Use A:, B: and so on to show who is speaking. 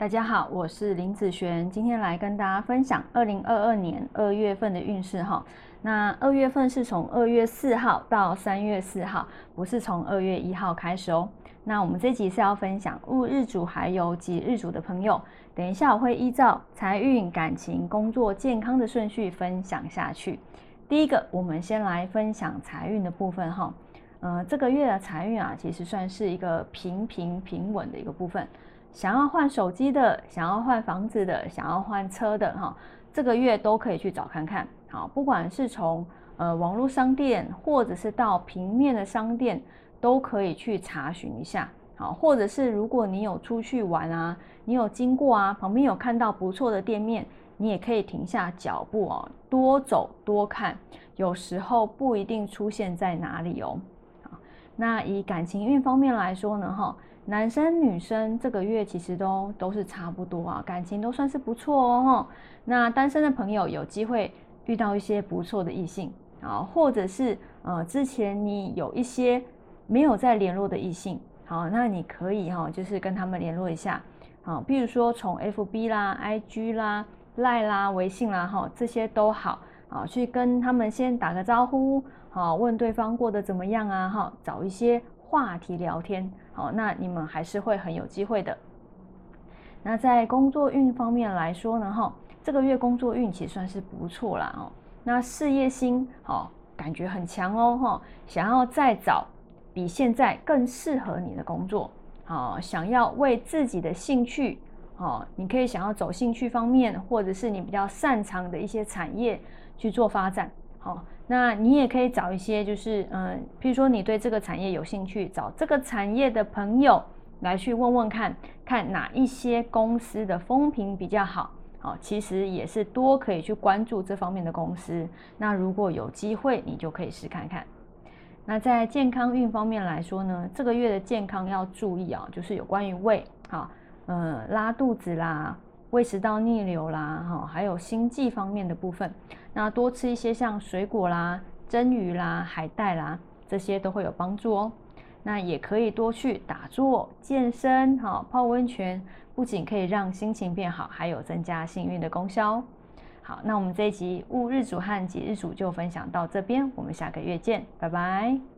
A: 大家好，我是林子璇，今天来跟大家分享二零二二年二月份的运势哈。那二月份是从二月四号到三月四号，不是从二月一号开始哦。那我们这集是要分享戊日主还有己日主的朋友，等一下我会依照财运、感情、工作、健康的顺序分享下去。第一个，我们先来分享财运的部分哈。呃，这个月的财运啊，其实算是一个平平平稳的一个部分。想要换手机的，想要换房子的，想要换车的，哈，这个月都可以去找看看。好，不管是从呃网络商店，或者是到平面的商店，都可以去查询一下。好，或者是如果你有出去玩啊，你有经过啊，旁边有看到不错的店面，你也可以停下脚步哦，多走多看。有时候不一定出现在哪里哦。那以感情运方面来说呢，哈，男生女生这个月其实都都是差不多啊，感情都算是不错哦，哈。那单身的朋友有机会遇到一些不错的异性啊，或者是呃之前你有一些没有在联络的异性，好，那你可以哈，就是跟他们联络一下，好，比如说从 FB 啦、IG 啦、赖啦、微信啦，哈，这些都好，啊，去跟他们先打个招呼。好，问对方过得怎么样啊？哈，找一些话题聊天。好，那你们还是会很有机会的。那在工作运方面来说呢，哈，这个月工作运气算是不错啦。哦。那事业心，好，感觉很强哦，哈。想要再找比现在更适合你的工作，好，想要为自己的兴趣，好，你可以想要走兴趣方面，或者是你比较擅长的一些产业去做发展。好，那你也可以找一些，就是嗯，譬如说你对这个产业有兴趣，找这个产业的朋友来去问问看，看哪一些公司的风评比较好。好，其实也是多可以去关注这方面的公司。那如果有机会，你就可以试看看。那在健康运方面来说呢，这个月的健康要注意啊，就是有关于胃，好，呃，拉肚子啦。胃食道逆流啦，哈，还有心悸方面的部分，那多吃一些像水果啦、蒸鱼啦、海带啦，这些都会有帮助哦。那也可以多去打坐、健身，哈，泡温泉，不仅可以让心情变好，还有增加幸运的功效。好，那我们这一集戊日主和己日主就分享到这边，我们下个月见，拜拜。